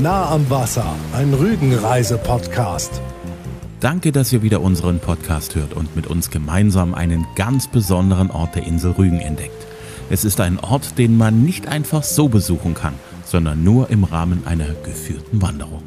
Nah am Wasser, ein Rügenreise-Podcast. Danke, dass ihr wieder unseren Podcast hört und mit uns gemeinsam einen ganz besonderen Ort der Insel Rügen entdeckt. Es ist ein Ort, den man nicht einfach so besuchen kann, sondern nur im Rahmen einer geführten Wanderung.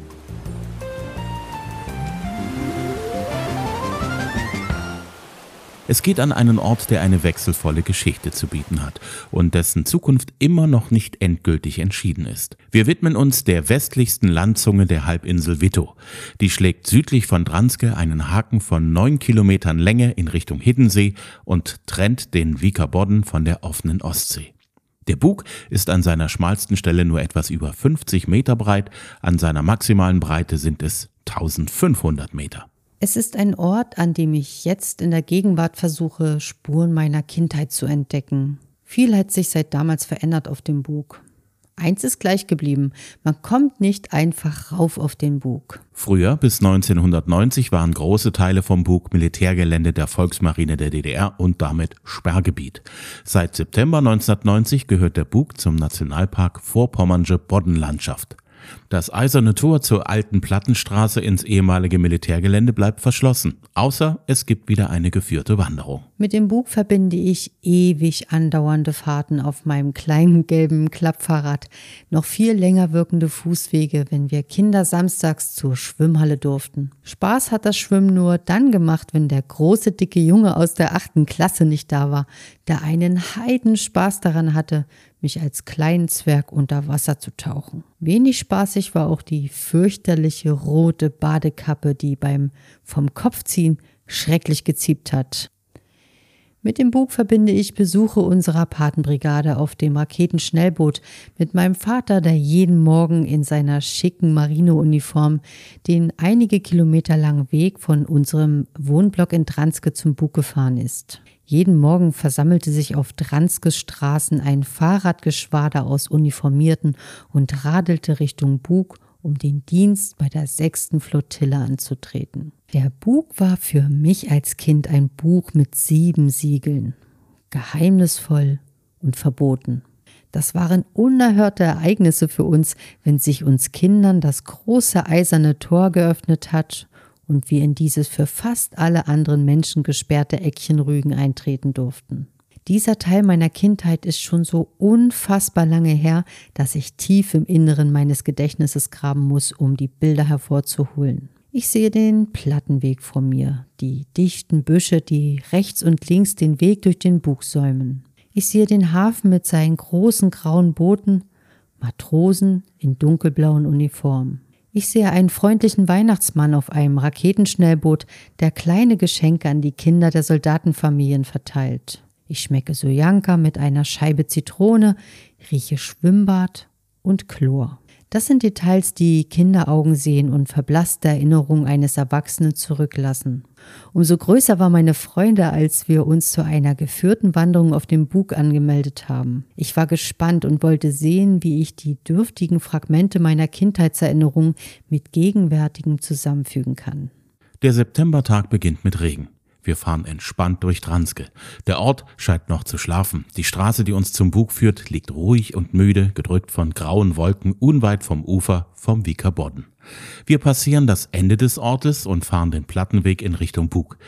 Es geht an einen Ort, der eine wechselvolle Geschichte zu bieten hat und dessen Zukunft immer noch nicht endgültig entschieden ist. Wir widmen uns der westlichsten Landzunge der Halbinsel Witto. Die schlägt südlich von Dranske einen Haken von neun Kilometern Länge in Richtung Hiddensee und trennt den Wieker Bodden von der offenen Ostsee. Der Bug ist an seiner schmalsten Stelle nur etwas über 50 Meter breit, an seiner maximalen Breite sind es 1500 Meter. Es ist ein Ort, an dem ich jetzt in der Gegenwart versuche, Spuren meiner Kindheit zu entdecken. Viel hat sich seit damals verändert auf dem Bug. Eins ist gleich geblieben, man kommt nicht einfach rauf auf den Bug. Früher, bis 1990, waren große Teile vom Bug Militärgelände der Volksmarine der DDR und damit Sperrgebiet. Seit September 1990 gehört der Bug zum Nationalpark Vorpommernsche Boddenlandschaft. Das eiserne Tor zur alten Plattenstraße ins ehemalige Militärgelände bleibt verschlossen, außer es gibt wieder eine geführte Wanderung. Mit dem Bug verbinde ich ewig andauernde Fahrten auf meinem kleinen gelben Klappfahrrad, noch viel länger wirkende Fußwege, wenn wir Kinder samstags zur Schwimmhalle durften. Spaß hat das Schwimmen nur dann gemacht, wenn der große dicke Junge aus der achten Klasse nicht da war, der einen Heidenspaß daran hatte, mich als kleinen Zwerg unter Wasser zu tauchen. Wenig spaßig war auch die fürchterliche rote Badekappe, die beim vom Kopf ziehen schrecklich geziebt hat. Mit dem Bug verbinde ich Besuche unserer Patenbrigade auf dem Raketenschnellboot mit meinem Vater, der jeden Morgen in seiner schicken Marineuniform den einige Kilometer langen Weg von unserem Wohnblock in Dranske zum Bug gefahren ist. Jeden Morgen versammelte sich auf Dranskes Straßen ein Fahrradgeschwader aus Uniformierten und radelte Richtung Bug, um den Dienst bei der sechsten Flottille anzutreten. Der Bug war für mich als Kind ein Buch mit sieben Siegeln, geheimnisvoll und verboten. Das waren unerhörte Ereignisse für uns, wenn sich uns Kindern das große eiserne Tor geöffnet hat und wir in dieses für fast alle anderen Menschen gesperrte Eckchen Rügen eintreten durften. Dieser Teil meiner Kindheit ist schon so unfassbar lange her, dass ich tief im Inneren meines Gedächtnisses graben muss, um die Bilder hervorzuholen. Ich sehe den Plattenweg vor mir, die dichten Büsche, die rechts und links den Weg durch den Bug säumen. Ich sehe den Hafen mit seinen großen grauen Booten, Matrosen in dunkelblauen Uniformen. Ich sehe einen freundlichen Weihnachtsmann auf einem Raketenschnellboot, der kleine Geschenke an die Kinder der Soldatenfamilien verteilt. Ich schmecke Sojanka mit einer Scheibe Zitrone, rieche Schwimmbad und Chlor. Das sind Details, die Kinderaugen sehen und verblasste Erinnerungen eines Erwachsenen zurücklassen. Umso größer war meine Freude, als wir uns zu einer geführten Wanderung auf dem Bug angemeldet haben. Ich war gespannt und wollte sehen, wie ich die dürftigen Fragmente meiner Kindheitserinnerungen mit gegenwärtigem zusammenfügen kann. Der Septembertag beginnt mit Regen. Wir fahren entspannt durch Dranske. Der Ort scheint noch zu schlafen. Die Straße, die uns zum Bug führt, liegt ruhig und müde, gedrückt von grauen Wolken unweit vom Ufer vom Wieker Bodden. Wir passieren das Ende des Ortes und fahren den Plattenweg in Richtung Bug.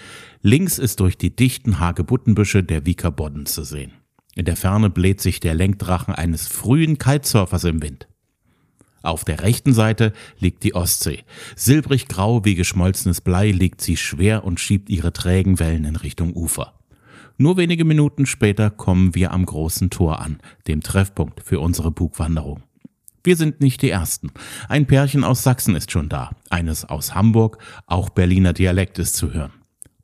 Links ist durch die dichten Hagebuttenbüsche der Wieker Bodden zu sehen. In der Ferne bläht sich der Lenkdrachen eines frühen Kitesurfers im Wind. Auf der rechten Seite liegt die Ostsee. Silbrig grau wie geschmolzenes Blei liegt sie schwer und schiebt ihre trägen Wellen in Richtung Ufer. Nur wenige Minuten später kommen wir am großen Tor an, dem Treffpunkt für unsere Bugwanderung. Wir sind nicht die Ersten. Ein Pärchen aus Sachsen ist schon da, eines aus Hamburg, auch Berliner Dialekt ist zu hören.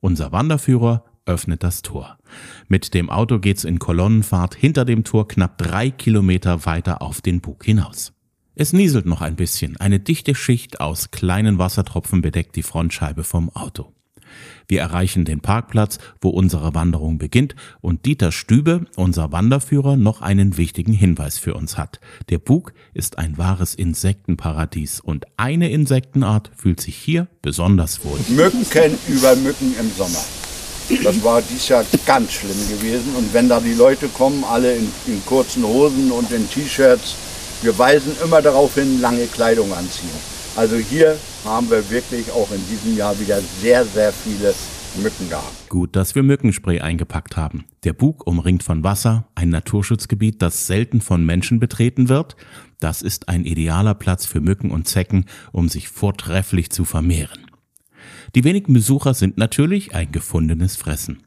Unser Wanderführer öffnet das Tor. Mit dem Auto geht's in Kolonnenfahrt hinter dem Tor knapp drei Kilometer weiter auf den Bug hinaus. Es nieselt noch ein bisschen. Eine dichte Schicht aus kleinen Wassertropfen bedeckt die Frontscheibe vom Auto. Wir erreichen den Parkplatz, wo unsere Wanderung beginnt und Dieter Stübe, unser Wanderführer, noch einen wichtigen Hinweis für uns hat. Der Bug ist ein wahres Insektenparadies und eine Insektenart fühlt sich hier besonders wohl. Mücken über Mücken im Sommer. Das war dies Jahr ganz schlimm gewesen und wenn da die Leute kommen, alle in, in kurzen Hosen und in T-Shirts, Wir weisen immer darauf hin, lange Kleidung anziehen. Also hier haben wir wirklich auch in diesem Jahr wieder sehr, sehr viele Mücken gehabt. Gut, dass wir Mückenspray eingepackt haben. Der Bug umringt von Wasser, ein Naturschutzgebiet, das selten von Menschen betreten wird. Das ist ein idealer Platz für Mücken und Zecken, um sich vortrefflich zu vermehren. Die wenigen Besucher sind natürlich ein gefundenes Fressen.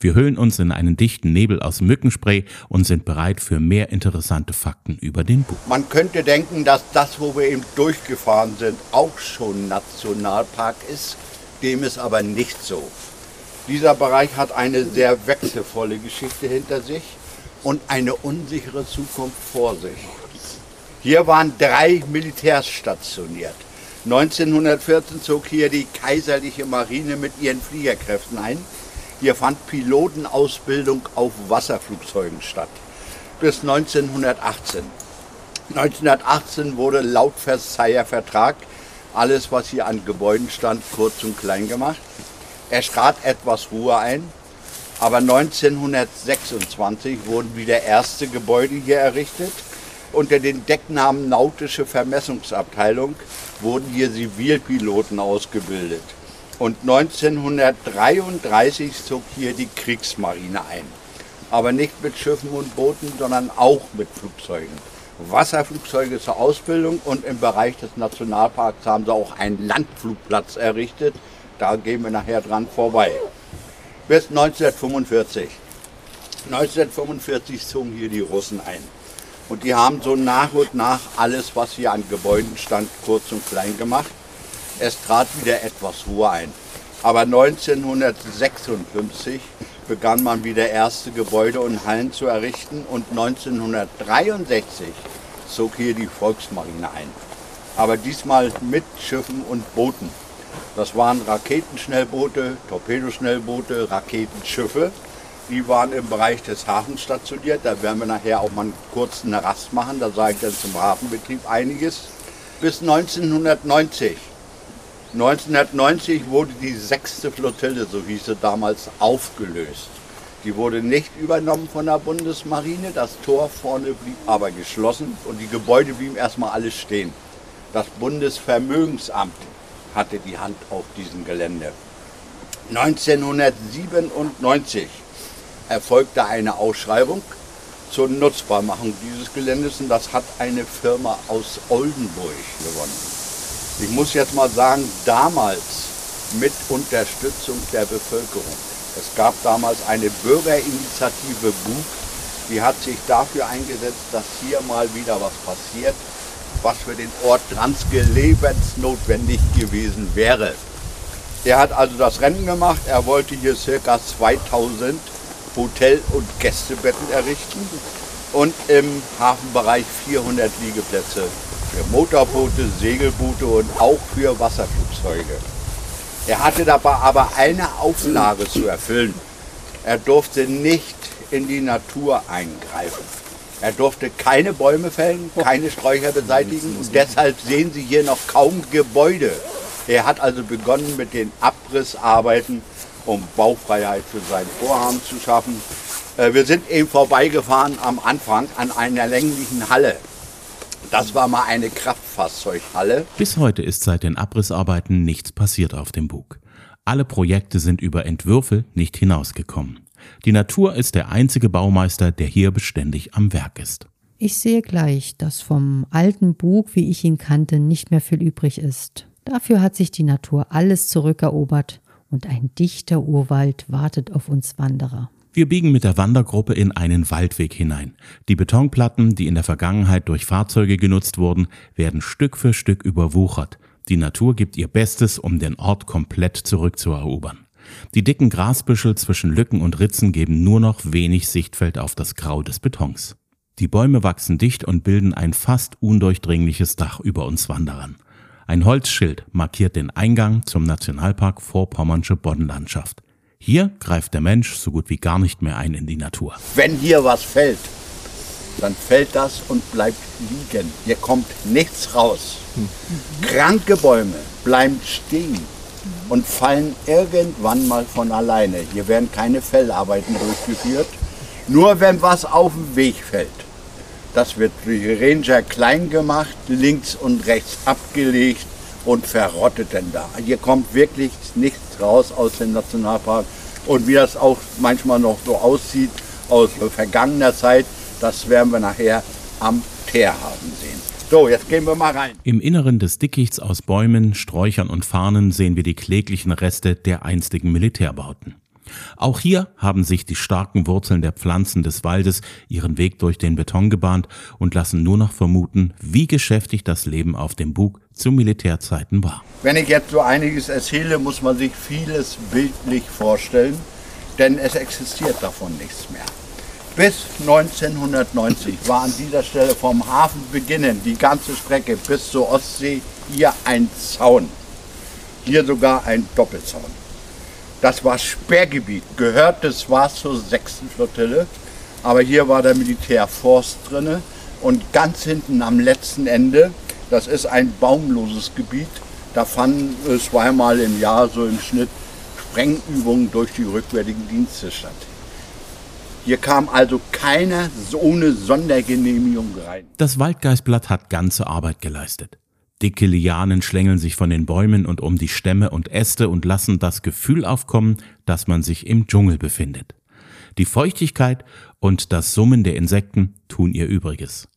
Wir hüllen uns in einen dichten Nebel aus Mückenspray und sind bereit für mehr interessante Fakten über den Bug. Man könnte denken, dass das, wo wir eben durchgefahren sind, auch schon Nationalpark ist. Dem ist aber nicht so. Dieser Bereich hat eine sehr wechselvolle Geschichte hinter sich und eine unsichere Zukunft vor sich. Hier waren drei Militärs stationiert. 1914 zog hier die kaiserliche Marine mit ihren Fliegerkräften ein. Hier fand Pilotenausbildung auf Wasserflugzeugen statt. Bis 1918. 1918 wurde laut Versailler Vertrag alles, was hier an Gebäuden stand, kurz und klein gemacht. Es trat etwas Ruhe ein, aber 1926 wurden wieder erste Gebäude hier errichtet. Unter den Decknamen Nautische Vermessungsabteilung wurden hier Zivilpiloten ausgebildet. Und 1933 zog hier die Kriegsmarine ein. Aber nicht mit Schiffen und Booten, sondern auch mit Flugzeugen. Wasserflugzeuge zur Ausbildung und im Bereich des Nationalparks haben sie auch einen Landflugplatz errichtet. Da gehen wir nachher dran vorbei. Bis 1945. 1945 zogen hier die Russen ein. Und die haben so nach und nach alles, was hier an Gebäuden stand, kurz und klein gemacht. Es trat wieder etwas Ruhe ein. Aber 1956 begann man wieder erste Gebäude und Hallen zu errichten und 1963 zog hier die Volksmarine ein. Aber diesmal mit Schiffen und Booten. Das waren Raketenschnellboote, Torpedoschnellboote, Raketenschiffe. Die waren im Bereich des Hafens stationiert. Da werden wir nachher auch mal einen kurzen Rast machen. Da sage ich dann zum Hafenbetrieb einiges. Bis 1990 1990 wurde die sechste Flottille, so hieß sie damals, aufgelöst. Die wurde nicht übernommen von der Bundesmarine, das Tor vorne blieb aber geschlossen und die Gebäude blieben erstmal alle stehen. Das Bundesvermögensamt hatte die Hand auf diesem Gelände. 1997 erfolgte eine Ausschreibung zur Nutzbarmachung dieses Geländes und das hat eine Firma aus Oldenburg gewonnen. Ich muss jetzt mal sagen, damals mit Unterstützung der Bevölkerung. Es gab damals eine Bürgerinitiative Bug, die hat sich dafür eingesetzt, dass hier mal wieder was passiert, was für den Ort Dranske lebensnotwendig gewesen wäre. Er hat also das Rennen gemacht, er wollte hier ca. 2000 Hotel- und Gästebetten errichten und im Hafenbereich 400 Liegeplätze für Motorboote, Segelboote und auch für Wasserflugzeuge. Er hatte dabei aber eine Auflage zu erfüllen. Er durfte nicht in die Natur eingreifen. Er durfte keine Bäume fällen, keine Sträucher beseitigen und deshalb sehen Sie hier noch kaum Gebäude. Er hat also begonnen mit den Abrissarbeiten, um Baufreiheit für sein Vorhaben zu schaffen. Äh, wir sind eben vorbeigefahren am Anfang an einer länglichen Halle. Das war mal eine Kraftfahrzeughalle. Bis heute ist seit den Abrissarbeiten nichts passiert auf dem Bug. Alle Projekte sind über Entwürfe nicht hinausgekommen. Die Natur ist der einzige Baumeister, der hier beständig am Werk ist. Ich sehe gleich, dass vom alten Bug, wie ich ihn kannte, nicht mehr viel übrig ist. Dafür hat sich die Natur alles zurückerobert und ein dichter Urwald wartet auf uns Wanderer. Wir biegen mit der Wandergruppe in einen Waldweg hinein. Die Betonplatten, die in der Vergangenheit durch Fahrzeuge genutzt wurden, werden Stück für Stück überwuchert. Die Natur gibt ihr Bestes, um den Ort komplett zurückzuerobern. Die dicken Grasbüschel zwischen Lücken und Ritzen geben nur noch wenig Sichtfeld auf das Grau des Betons. Die Bäume wachsen dicht und bilden ein fast undurchdringliches Dach über uns Wanderern. Ein Holzschild markiert den Eingang zum Nationalpark Vorpommernsche Boddenlandschaft. Hier greift der Mensch so gut wie gar nicht mehr ein in die Natur. Wenn hier was fällt, dann fällt das und bleibt liegen. Hier kommt nichts raus. Kranke Bäume bleiben stehen und fallen irgendwann mal von alleine. Hier werden keine Fellarbeiten durchgeführt, nur wenn was auf den Weg fällt. Das wird durch Ranger klein gemacht, links und rechts abgelegt und verrottet denn da. Hier kommt wirklich nichts raus aus dem Nationalpark. Und wie das auch manchmal noch so aussieht aus vergangener Zeit, das werden wir nachher am Teerhafen sehen. So, jetzt gehen wir mal rein. Im Inneren des Dickichts aus Bäumen, Sträuchern und Farnen sehen wir die kläglichen Reste der einstigen Militärbauten. Auch hier haben sich die starken Wurzeln der Pflanzen des Waldes ihren Weg durch den Beton gebahnt und lassen nur noch vermuten, wie geschäftig das Leben auf dem Bug zu Militärzeiten war. Wenn ich jetzt so einiges erzähle, muss man sich vieles bildlich vorstellen, denn es existiert davon nichts mehr. Bis 1990 war an dieser Stelle vom Hafen beginnen die ganze Strecke bis zur Ostsee hier ein Zaun. Hier sogar ein Doppelzaun. Das war Sperrgebiet, gehörte zwar zur 6. Flottille, aber hier war der Militärforst drin und ganz hinten am letzten Ende, das ist ein baumloses Gebiet, da fanden zweimal im Jahr so im Schnitt Sprengübungen durch die rückwärtigen Dienste statt. Hier kam also keiner ohne Sondergenehmigung rein. Das Waldgeistblatt hat ganze Arbeit geleistet. Dicke Lianen schlängeln sich von den Bäumen und um die Stämme und Äste und lassen das Gefühl aufkommen, dass man sich im Dschungel befindet. Die Feuchtigkeit und das Summen der Insekten tun ihr Übriges.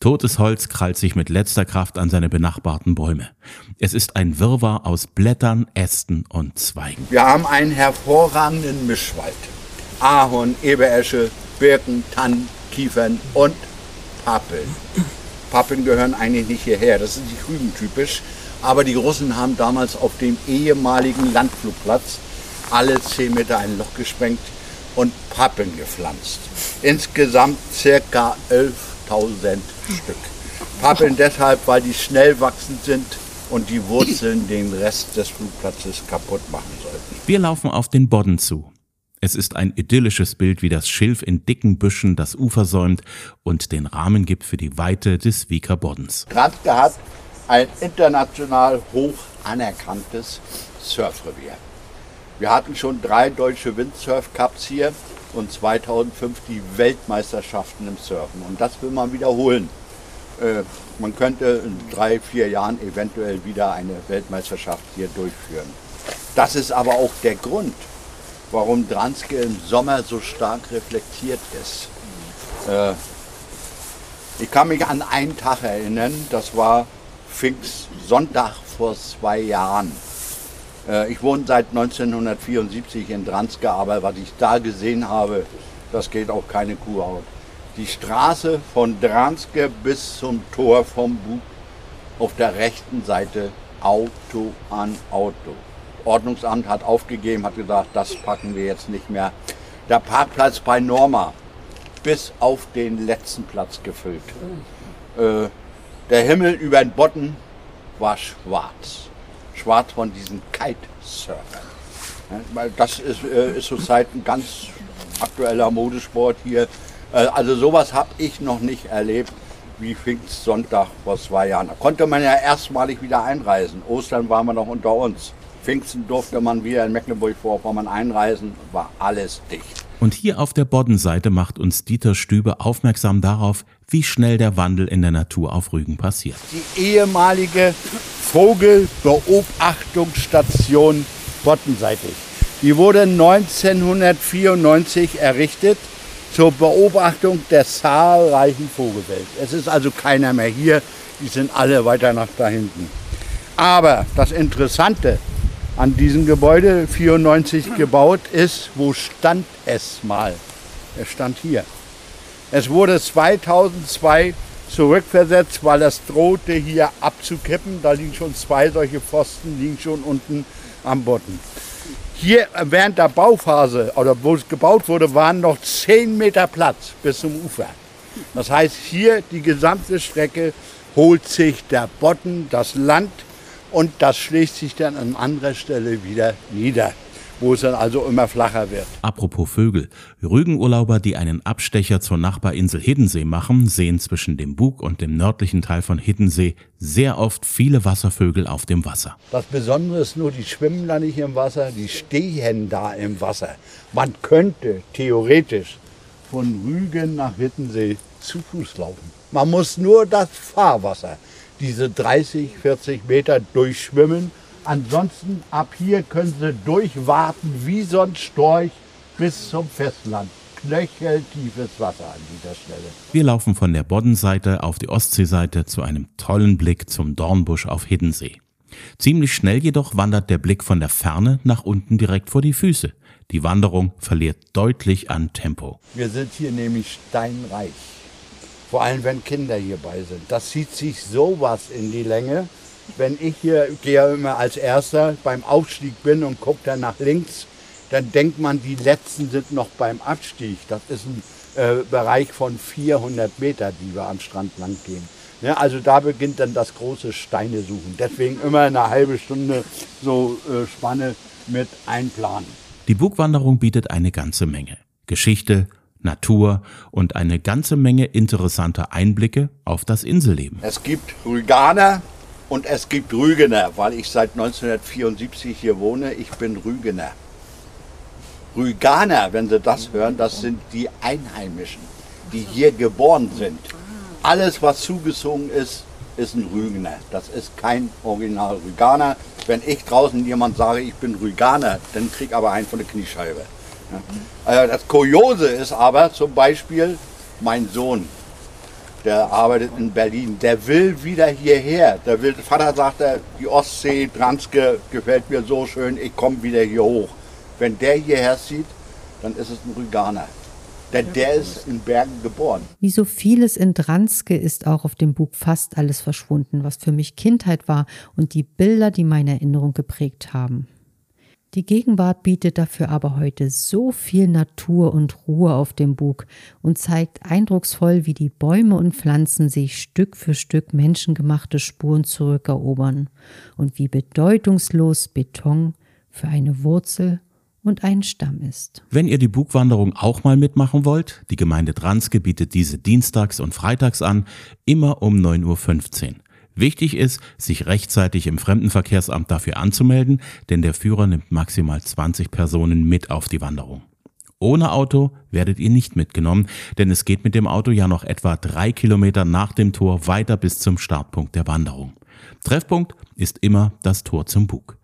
Totes Holz krallt sich mit letzter Kraft an seine benachbarten Bäume. Es ist ein Wirrwarr aus Blättern, Ästen und Zweigen. Wir haben einen hervorragenden Mischwald. Ahorn, Eberesche, Birken, Tannen, Kiefern und Pappeln. Pappeln gehören eigentlich nicht hierher, das ist nicht rübentypisch. Aber die Russen haben damals auf dem ehemaligen Landflugplatz alle 10 Meter ein Loch gesprengt und Pappeln gepflanzt. Insgesamt circa 11.000 Stück. Pappeln deshalb, weil die schnell wachsend sind und die Wurzeln den Rest des Flugplatzes kaputt machen sollten. Wir laufen auf den Bodden zu. Es ist ein idyllisches Bild, wie das Schilf in dicken Büschen das Ufer säumt und den Rahmen gibt für die Weite des Wieker Boddens. Granske hat ein international hoch anerkanntes Surfrevier. Wir hatten schon drei deutsche Windsurf-Cups hier und 2005 die Weltmeisterschaften im Surfen. Und das will man wiederholen. Äh, man könnte in drei, vier Jahren eventuell wieder eine Weltmeisterschaft hier durchführen. Das ist aber auch der Grund, warum Dranske im Sommer so stark reflektiert ist. Äh, ich kann mich an einen Tag erinnern, das war Pfingstsonntag vor zwei Jahren. Äh, ich wohne seit 1974 in Dranske, aber was ich da gesehen habe, das geht auch keine Kuhhaut. Die Straße von Dranske bis zum Tor vom Bug auf der rechten Seite Auto an Auto. Ordnungsamt hat aufgegeben, hat gesagt, das packen wir jetzt nicht mehr. Der Parkplatz bei Norma bis auf den letzten Platz gefüllt. Äh, der Himmel über den Botten war schwarz. Schwarz von diesen Kitesurfern. Ja, das ist, äh, ist zurzeit ein ganz aktueller Modesport hier. Äh, also sowas habe ich noch nicht erlebt wie Pfingstsonntag vor zwei Jahren. Da konnte man ja erstmalig wieder einreisen. Ostern waren wir noch unter uns. Pfingsten durfte man wieder in Mecklenburg-Vorpommern einreisen, war alles dicht. Und hier auf der Boddenseite macht uns Dieter Stübe aufmerksam darauf, wie schnell der Wandel in der Natur auf Rügen passiert. Die ehemalige Vogelbeobachtungsstation Boddenseitig. Die wurde 1994 errichtet zur Beobachtung der zahlreichen Vogelwelt. Es ist also keiner mehr hier, die sind alle weiter nach da hinten. Aber das Interessante an diesem Gebäude, 94 gebaut ist, wo stand es mal? Es stand hier. Es wurde 2002 zurückversetzt, weil es drohte hier abzukippen. Da liegen schon zwei solche Pfosten, liegen schon unten am Boden. Hier während der Bauphase oder wo es gebaut wurde, waren noch 10 Meter Platz bis zum Ufer. Das heißt, hier die gesamte Strecke holt sich der Botten, das Land und das schlägt sich dann an anderer Stelle wieder nieder, wo es dann also immer flacher wird. Apropos Vögel. Rügenurlauber, die einen Abstecher zur Nachbarinsel Hiddensee machen, sehen zwischen dem Bug und dem nördlichen Teil von Hiddensee sehr oft viele Wasservögel auf dem Wasser. Das Besondere ist nur, die schwimmen da nicht im Wasser, die stehen da im Wasser. Man könnte theoretisch von Rügen nach Hittensee zu Fuß laufen. Man muss nur das Fahrwasser, diese 30, 40 Meter durchschwimmen. Ansonsten ab hier können Sie durchwarten wie so ein Storch bis zum Festland. Knöcheltiefes Wasser an dieser Stelle. Wir laufen von der Boddenseite auf die Ostseeseite zu einem tollen Blick zum Dornbusch auf Hiddensee. Ziemlich schnell jedoch wandert der Blick von der Ferne nach unten direkt vor die Füße. Die Wanderung verliert deutlich an Tempo. Wir sind hier nämlich steinreich. Vor allem, wenn Kinder hierbei sind. Das zieht sich sowas in die Länge. Wenn ich hier gehe immer als Erster beim Aufstieg bin und gucke dann nach links, dann denkt man, die Letzten sind noch beim Abstieg. Das ist ein äh, Bereich von 400 Meter, die wir am Strand lang gehen. Ja, also da beginnt dann das große Steine suchen. Deswegen immer eine halbe Stunde so äh, Spanne mit einplanen. Die Bugwanderung bietet eine ganze Menge. Geschichte, Natur und eine ganze Menge interessanter Einblicke auf das Inselleben. Es gibt Rüganer und es gibt Rügener, weil ich seit 1974 hier wohne. Ich bin Rügener. Rüganer, wenn Sie das hören, das sind die Einheimischen, die hier geboren sind. Alles, was zugezogen ist, ist ein Rügener. Das ist kein Original Rüganer. Wenn ich draußen jemand sage, ich bin Rüganer, dann krieg aber einen von der Kniescheibe. Ja. Äh, das Kuriose ist aber zum Beispiel mein Sohn, der arbeitet in Berlin, der will wieder hierher. Der will, Vater sagt, die Ostsee, Dranske gefällt mir so schön, ich komme wieder hier hoch. Wenn der hierher zieht, dann ist es ein Rüganer. Denn der ist in Bergen geboren. Wie so vieles in Dranske ist auch auf dem Buch fast alles verschwunden, was für mich Kindheit war und die Bilder, die meine Erinnerung geprägt haben. Die Gegenwart bietet dafür aber heute so viel Natur und Ruhe auf dem Bug und zeigt eindrucksvoll, wie die Bäume und Pflanzen sich Stück für Stück menschengemachte Spuren zurückerobern und wie bedeutungslos Beton für eine Wurzel und ein Stamm ist. Wenn ihr die Bugwanderung auch mal mitmachen wollt, die Gemeinde Dranske bietet diese dienstags und freitags an, immer um 9.15 Uhr. Wichtig ist, sich rechtzeitig im Fremdenverkehrsamt dafür anzumelden, denn der Führer nimmt maximal 20 Personen mit auf die Wanderung. Ohne Auto werdet ihr nicht mitgenommen, denn es geht mit dem Auto ja noch etwa drei Kilometer nach dem Tor weiter bis zum Startpunkt der Wanderung. Treffpunkt ist immer das Tor zum Bug.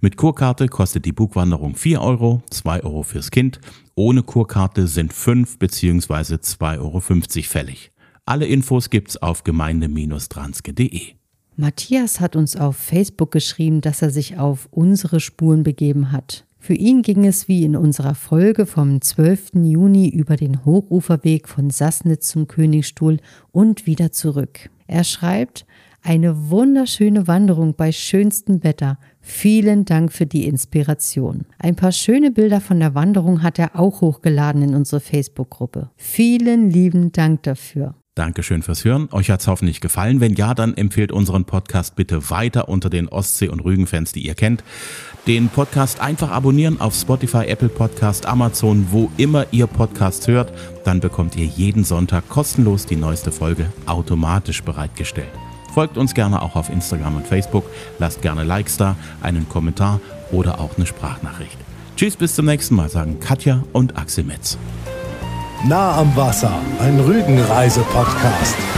Mit Kurkarte kostet die Bugwanderung 4 Euro, 2 Euro fürs Kind. Ohne Kurkarte sind 5 bzw. 2,50 Euro fällig. Alle Infos gibt's auf gemeinde-dranske.de. Matthias hat uns auf Facebook geschrieben, dass er sich auf unsere Spuren begeben hat. Für ihn ging es wie in unserer Folge vom 12. Juni über den Hochuferweg von Sassnitz zum Königstuhl und wieder zurück. Er schreibt, eine wunderschöne Wanderung bei schönstem Wetter. Vielen Dank für die Inspiration. Ein paar schöne Bilder von der Wanderung hat er auch hochgeladen in unsere Facebook-Gruppe. Vielen lieben Dank dafür. Dankeschön fürs Hören. Euch hat's hoffentlich gefallen. Wenn ja, dann empfehlt unseren Podcast bitte weiter unter den Ostsee- und Rügenfans, die ihr kennt. Den Podcast einfach abonnieren auf Spotify, Apple Podcast, Amazon, wo immer ihr Podcasts hört. Dann bekommt ihr jeden Sonntag kostenlos die neueste Folge automatisch bereitgestellt. Folgt uns gerne auch auf Instagram und Facebook, lasst gerne Likes da, einen Kommentar oder auch eine Sprachnachricht. Tschüss, bis zum nächsten Mal, sagen Katja und Axel Metz. Nah am Wasser, ein Rügenreise-Podcast.